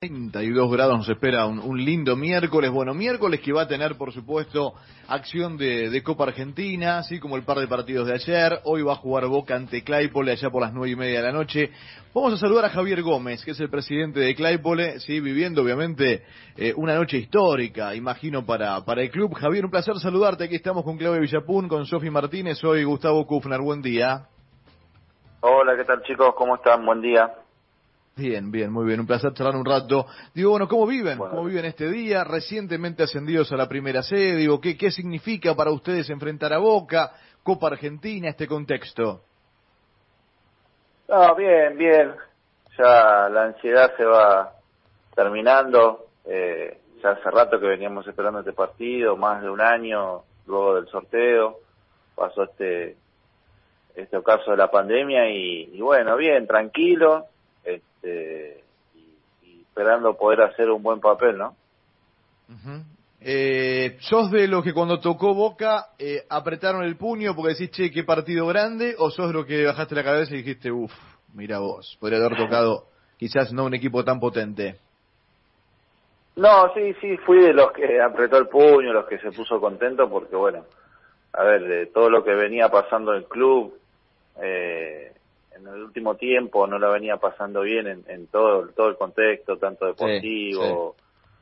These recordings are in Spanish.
32 grados nos espera un, lindo miércoles. Bueno, miércoles que va a tener, por supuesto, acción de, Copa Argentina, así como el par de partidos de ayer. Hoy va a jugar Boca ante Claypole allá por las nueve y media de la noche. Vamos a saludar a Javier Gómez, que es el presidente de Claypole, sí, viviendo obviamente eh, una noche histórica, imagino, para, para el club. Javier, un placer saludarte. Aquí estamos con Claudia Villapun, con Sofi Martínez. Soy Gustavo Kufner. Buen día. Hola, ¿qué tal chicos? ¿Cómo están? Buen día. Bien, bien, muy bien. Un placer charlar un rato. Digo, bueno, ¿cómo viven? ¿Cómo viven este día? Recientemente ascendidos a la primera sede. Digo, ¿qué, ¿qué significa para ustedes enfrentar a Boca, Copa Argentina, este contexto? No, bien, bien. Ya la ansiedad se va terminando. Eh, ya hace rato que veníamos esperando este partido, más de un año luego del sorteo. Pasó este este ocaso de la pandemia y, y bueno, bien, tranquilo este, y, esperando poder hacer un buen papel, ¿no? eh, ¿Sos de los que cuando tocó Boca eh, apretaron el puño porque decís, che, qué partido grande? ¿O sos de los que bajaste la cabeza y dijiste, uff, mira vos, podría haber tocado quizás no un equipo tan potente? No, sí, sí, fui de los que apretó el puño, los que se puso contento porque, bueno, a ver, de todo lo que venía pasando en el club, eh, en el último tiempo no la venía pasando bien en, en todo, todo el contexto, tanto deportivo,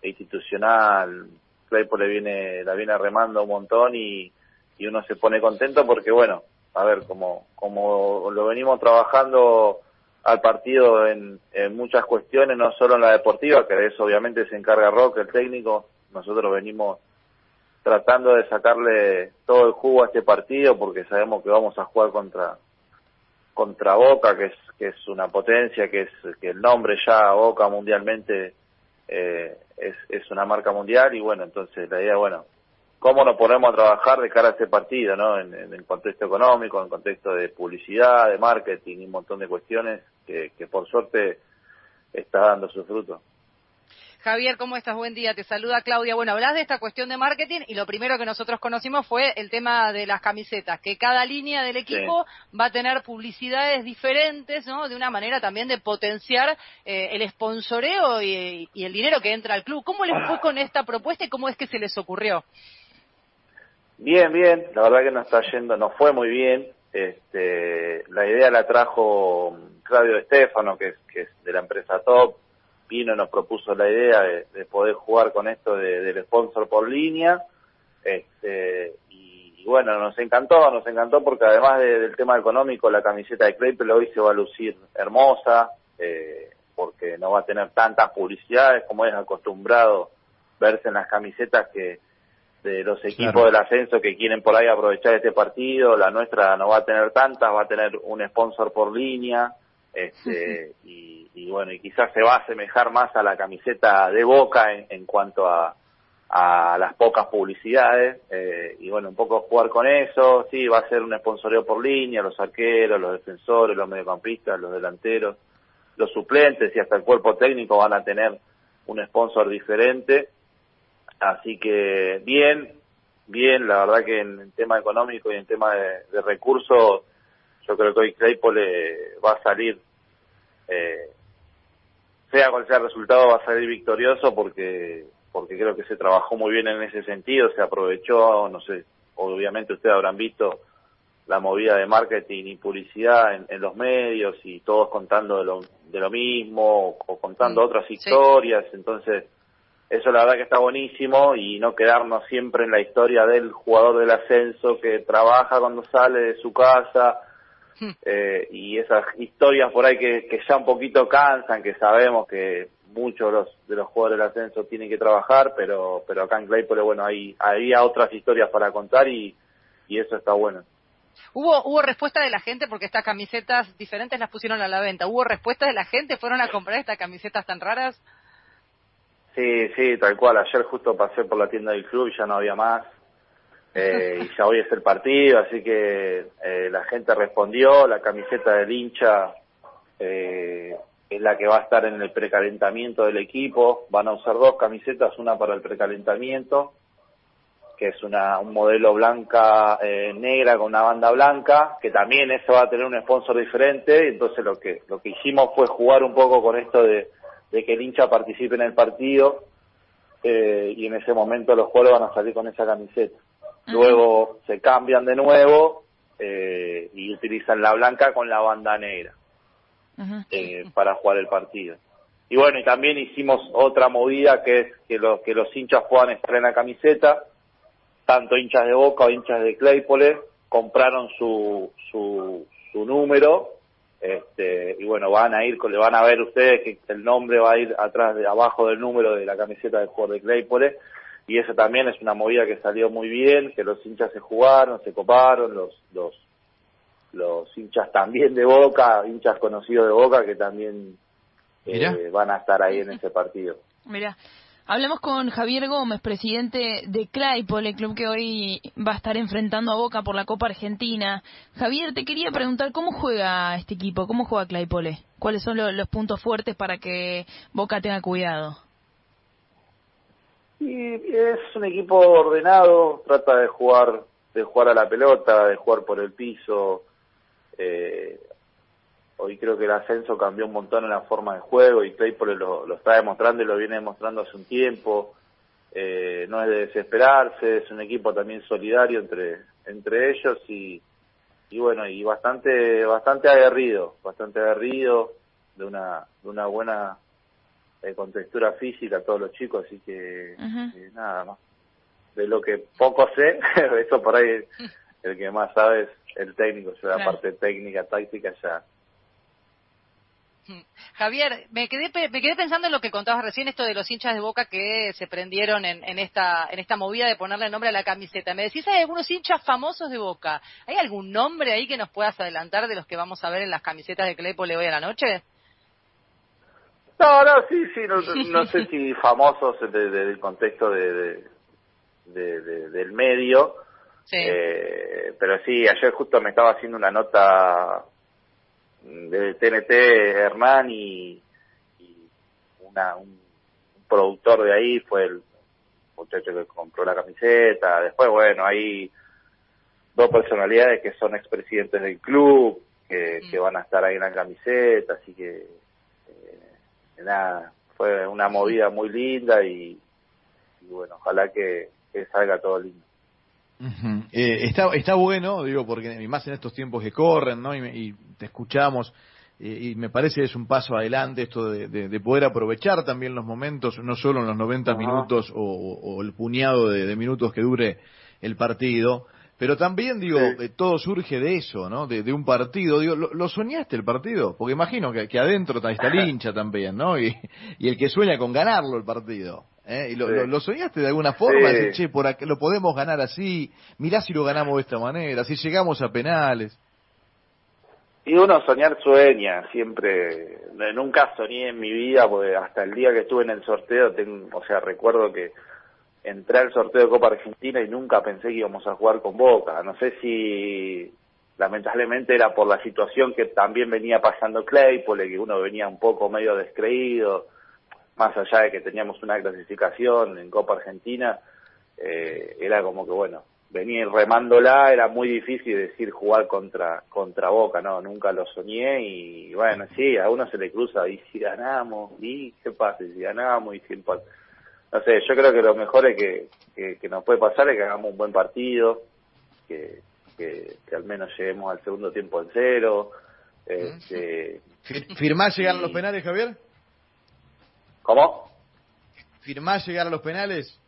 e institucional. Claypole viene, la viene remando un montón y, y uno se pone contento porque, bueno, a ver, como, como lo venimos trabajando al partido en, en muchas cuestiones, no solo en la deportiva, que de eso obviamente se encarga Roque, el técnico, nosotros venimos tratando de sacarle todo el jugo a este partido porque sabemos que vamos a jugar contra contra Boca, que es, que es una potencia, que es que el nombre ya Boca mundialmente eh, es, es una marca mundial y bueno, entonces la idea, bueno, cómo nos ponemos a trabajar de cara a este partido, ¿no? En, en el contexto económico, en el contexto de publicidad, de marketing y un montón de cuestiones que, que por suerte está dando su fruto. Javier, ¿cómo estás? Buen día. Te saluda Claudia. Bueno, hablas de esta cuestión de marketing y lo primero que nosotros conocimos fue el tema de las camisetas, que cada línea del equipo va a tener publicidades diferentes, ¿no? De una manera también de potenciar eh, el sponsoreo y, el dinero que entra al club. ¿Cómo les fue con esta propuesta y cómo es que se les ocurrió? Bien, bien. La verdad que nos está yendo, nos fue muy bien. Este, la idea la trajo Claudio Estefano, que que es de la empresa Top nos propuso la idea de, poder jugar con esto del sponsor por línea. Este, y, bueno, nos encantó, nos encantó porque además del tema económico, la camiseta de Claypool hoy se va a lucir hermosa, eh, porque no va a tener tantas publicidades como es acostumbrado verse en las camisetas que de los equipos del ascenso que quieren por ahí aprovechar este partido, la nuestra no va a tener tantas, va a tener un sponsor por línea, este, y y bueno, y quizás se va a asemejar más a la camiseta de Boca en, en cuanto a, a las pocas publicidades, eh, y bueno, un poco jugar con eso, sí, va a ser un sponsoreo por línea, los arqueros, los defensores, los mediocampistas, los delanteros, los suplentes y hasta el cuerpo técnico van a tener un sponsor diferente, así que bien, bien, la verdad que en tema económico y en tema de, recursos, yo creo que hoy Claypole va a salir eh, sea cual sea el resultado va a salir victorioso porque porque creo que se trabajó muy bien en ese sentido, se aprovechó, no sé, obviamente ustedes habrán visto la movida de marketing y publicidad en, los medios y todos contando de lo, de lo mismo o, contando otras historias, entonces eso la verdad que está buenísimo y no quedarnos siempre en la historia del jugador del ascenso que trabaja cuando sale de su casa, eh, y esas historias por ahí que, que, ya un poquito cansan, que sabemos que muchos de los, de los jugadores del ascenso tienen que trabajar, pero, pero acá en Claypole, bueno, hay, había otras historias para contar y, y eso está bueno. ¿Hubo, ¿Hubo respuesta de la gente porque estas camisetas diferentes las pusieron a la venta? ¿Hubo respuesta de la gente? ¿Fueron a comprar estas camisetas tan raras? Sí, sí, tal cual. Ayer justo pasé por la tienda del club y ya no había más eh, y ya hoy es el partido, así que eh, la gente respondió, la camiseta del hincha eh, es la que va a estar en el precalentamiento del equipo, van a usar dos camisetas, una para el precalentamiento, que es una, un modelo blanca eh, negra con una banda blanca, que también eso va a tener un sponsor diferente, entonces lo que, lo que hicimos fue jugar un poco con esto de, de que el hincha participe en el partido eh, y en ese momento los jugadores van a salir con esa camiseta. Luego se cambian de nuevo eh, y utilizan la blanca con la banda negra eh, para jugar el partido. Y bueno, y también hicimos otra movida que es que los, que los hinchas puedan estar en la camiseta, tanto hinchas de Boca o hinchas de Claypole, compraron su, su, su número este, y bueno, van a ir, le van a ver ustedes que el nombre va a ir atrás de abajo del número de la camiseta del jugador de Claypole y eso también es una movida que salió muy bien, que los hinchas se jugaron, se coparon, los los los hinchas también de Boca, hinchas conocidos de Boca que también eh, van a estar ahí en ese partido. Mira, Hablamos con Javier Gómez, presidente de Claypole, el club que hoy va a estar enfrentando a Boca por la Copa Argentina. Javier, te quería preguntar cómo juega este equipo, cómo juega Claypole, cuáles son los puntos fuertes para que Boca tenga cuidado. Y es un equipo ordenado, trata de jugar de jugar a la pelota, de jugar por el piso. Eh, Hoy creo que el ascenso cambió un montón en la forma de juego y Claypole lo, lo está demostrando y lo viene demostrando hace un tiempo. Eh, no es de desesperarse, es un equipo también solidario entre entre ellos y, y bueno y bastante bastante aguerrido, bastante aguerrido de una de una buena eh, contextura física todos los chicos, así que eh, nada más. De lo que poco sé, eso por ahí el que más sabe es el técnico, yo la parte técnica, táctica ya Javier, me quedé, me quedé pensando en lo que contabas recién, esto de los hinchas de Boca que se prendieron en, en, esta, en esta movida de ponerle nombre a la camiseta. Me decís, hay algunos hinchas famosos de Boca. ¿Hay algún nombre ahí que nos puedas adelantar de los que vamos a ver en las camisetas de Claypole hoy a la noche? No, no, sí, sí, no, sé si famosos del contexto de, de, del medio, sí. Eh, pero sí, ayer justo me estaba haciendo una nota de TNT Hernán y, una, un, productor de ahí fue el muchacho que compró la camiseta. Después, bueno, hay dos personalidades que son expresidentes del club, que, mm. que van a estar ahí en la camiseta, así que, nada, fue una movida muy linda y, bueno, ojalá que salga todo lindo. Eh, está, está bueno, digo, porque más en estos tiempos que corren, ¿no? Y, te escuchamos, eh, y me parece que es un paso adelante esto de, poder aprovechar también los momentos, no solo en los 90 minutos o, el puñado de, minutos que dure el partido, pero también, digo, eh, todo surge de eso, ¿no? De, un partido. Digo, ¿lo, soñaste el partido? Porque imagino que, que adentro está el hincha también, ¿no? Y, y el que sueña con ganarlo el partido. ¿Eh? ¿Y lo, soñaste de alguna forma? che, por aquí, lo podemos ganar así, mirá si lo ganamos de esta manera, si llegamos a penales. Y uno soñar sueña, siempre, nunca soñé en mi vida, porque hasta el día que estuve en el sorteo, tengo, o sea, recuerdo que entré al sorteo de Copa Argentina y nunca pensé que íbamos a jugar con Boca. No sé si lamentablemente era por la situación que también venía pasando Claypole, que uno venía un poco medio descreído, más allá de que teníamos una clasificación en Copa Argentina, eh, era como que, bueno, venir remándola, era muy difícil decir jugar contra contra Boca, no, nunca lo soñé y bueno, sí, a uno se le cruza y si ganamos, y qué pasa, si ganamos y si No sé, yo creo que lo mejor es que, que, nos puede pasar es que hagamos un buen partido, que, que, al menos lleguemos al segundo tiempo en cero. Este, ¿Firmás llegar a los penales, Javier? ¿Cómo? ¿Firmás llegar a los penales?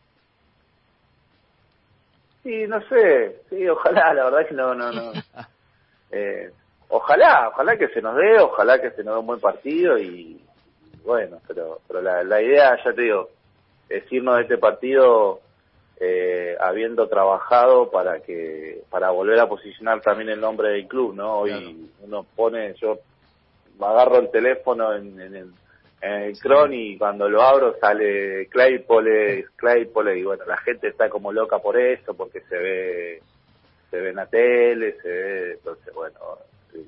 Sí, no sé, sí, ojalá, la verdad es que no, no, no. eh, ojalá, ojalá que se nos dé, ojalá que se nos dé un buen partido y bueno, pero, pero la, la idea, ya te digo, es irnos de este partido eh, habiendo trabajado para que para volver a posicionar también el nombre del club, ¿no? Hoy uno pone, yo agarro el teléfono en, en, el en el Cron y cuando lo abro sale Claypole, Claypole y bueno, la gente está como loca por eso porque se ve se ve en la tele, se ve, entonces bueno,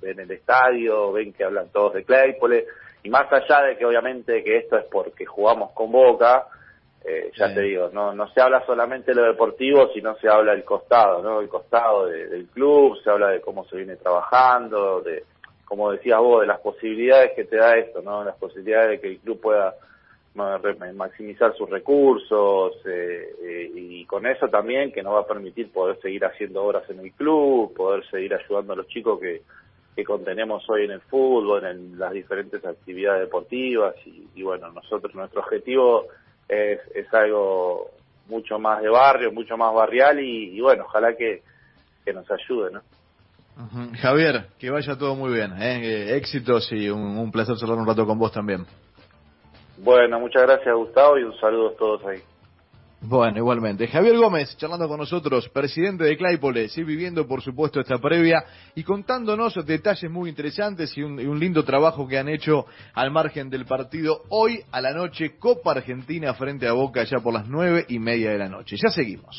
ven el estadio, ven que hablan todos de Claypole y más allá de que obviamente que esto es porque jugamos con Boca, eh, ya te digo, no no se habla solamente de lo deportivo, sino se habla del costado, ¿no? El costado del club, se habla de cómo se viene trabajando, de como decías vos, de las posibilidades que te da esto, ¿no? Las posibilidades de que el club pueda maximizar sus recursos eh, eh, y con eso también que nos va a permitir poder seguir haciendo obras en el club, poder seguir ayudando a los chicos que, que contenemos hoy en el fútbol, en las diferentes actividades deportivas y, bueno, nosotros nuestro objetivo es, es, algo mucho más de barrio, mucho más barrial y, bueno, ojalá que, que nos ayude, ¿no? Javier, que vaya todo muy bien, ¿eh? éxitos y un, un placer charlar un rato con vos también. Bueno, muchas gracias Gustavo y un saludo a todos ahí. Bueno, igualmente. Javier Gómez, charlando con nosotros, presidente de Claypole, sí, viviendo por supuesto esta previa y contándonos detalles muy interesantes y un, y un, lindo trabajo que han hecho al margen del partido hoy a la noche, Copa Argentina frente a Boca ya por las nueve y media de la noche. Ya seguimos.